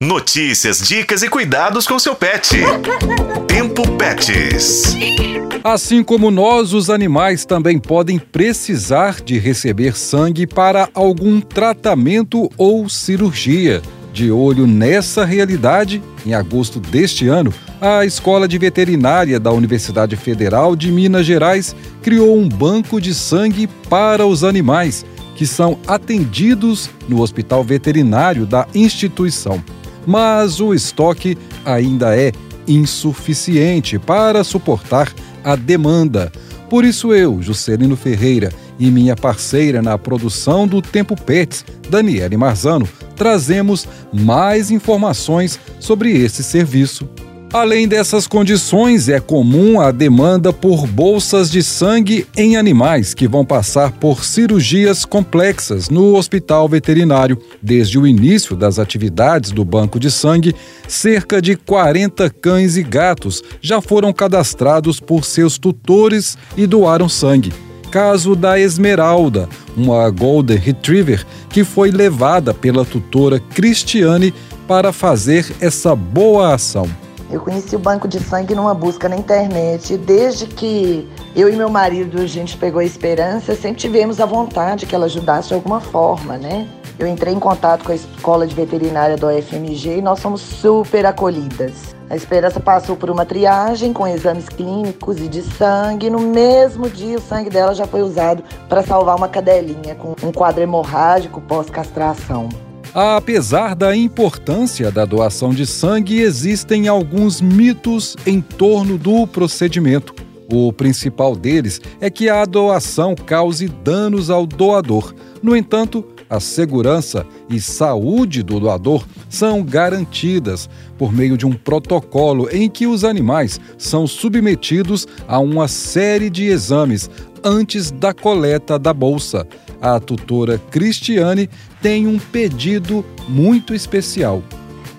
Notícias, dicas e cuidados com seu pet. Tempo Pets. Assim como nós, os animais também podem precisar de receber sangue para algum tratamento ou cirurgia. De olho nessa realidade, em agosto deste ano, a Escola de Veterinária da Universidade Federal de Minas Gerais criou um banco de sangue para os animais, que são atendidos no hospital veterinário da instituição mas o estoque ainda é insuficiente para suportar a demanda. Por isso eu, Juscelino Ferreira, e minha parceira na produção do Tempo Pets, Daniele Marzano, trazemos mais informações sobre esse serviço. Além dessas condições, é comum a demanda por bolsas de sangue em animais que vão passar por cirurgias complexas no hospital veterinário. Desde o início das atividades do banco de sangue, cerca de 40 cães e gatos já foram cadastrados por seus tutores e doaram sangue. Caso da Esmeralda, uma Golden Retriever que foi levada pela tutora Cristiane para fazer essa boa ação. Eu conheci o banco de sangue numa busca na internet. Desde que eu e meu marido a gente pegou a esperança, sempre tivemos a vontade que ela ajudasse de alguma forma, né? Eu entrei em contato com a escola de veterinária do UFMG e nós fomos super acolhidas. A Esperança passou por uma triagem com exames clínicos e de sangue. No mesmo dia, o sangue dela já foi usado para salvar uma cadelinha com um quadro hemorrágico pós-castração. Apesar da importância da doação de sangue, existem alguns mitos em torno do procedimento. O principal deles é que a doação cause danos ao doador. No entanto, a segurança e saúde do doador são garantidas por meio de um protocolo em que os animais são submetidos a uma série de exames antes da coleta da bolsa. A tutora Cristiane tem um pedido muito especial.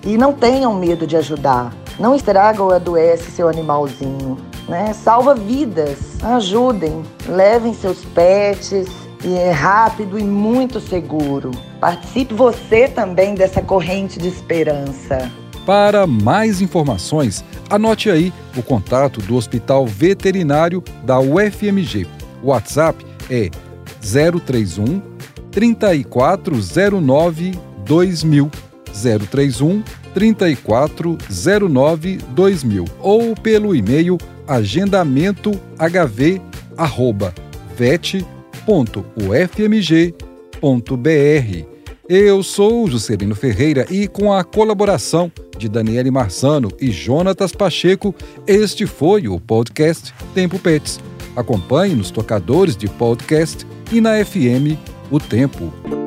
E não tenham medo de ajudar. Não estraga ou adoece seu animalzinho. Né? Salva vidas. Ajudem. Levem seus pets. E é rápido e muito seguro. Participe você também dessa corrente de esperança. Para mais informações, anote aí o contato do Hospital Veterinário da UFMG. O WhatsApp é 031 3409 2000 031 3409 2000 ou pelo e-mail agendamento. Eu sou Juscelino Ferreira e com a colaboração de Daniele Marzano e Jonatas Pacheco, este foi o podcast Tempo Pets. Acompanhe nos tocadores de podcast e na FM O Tempo.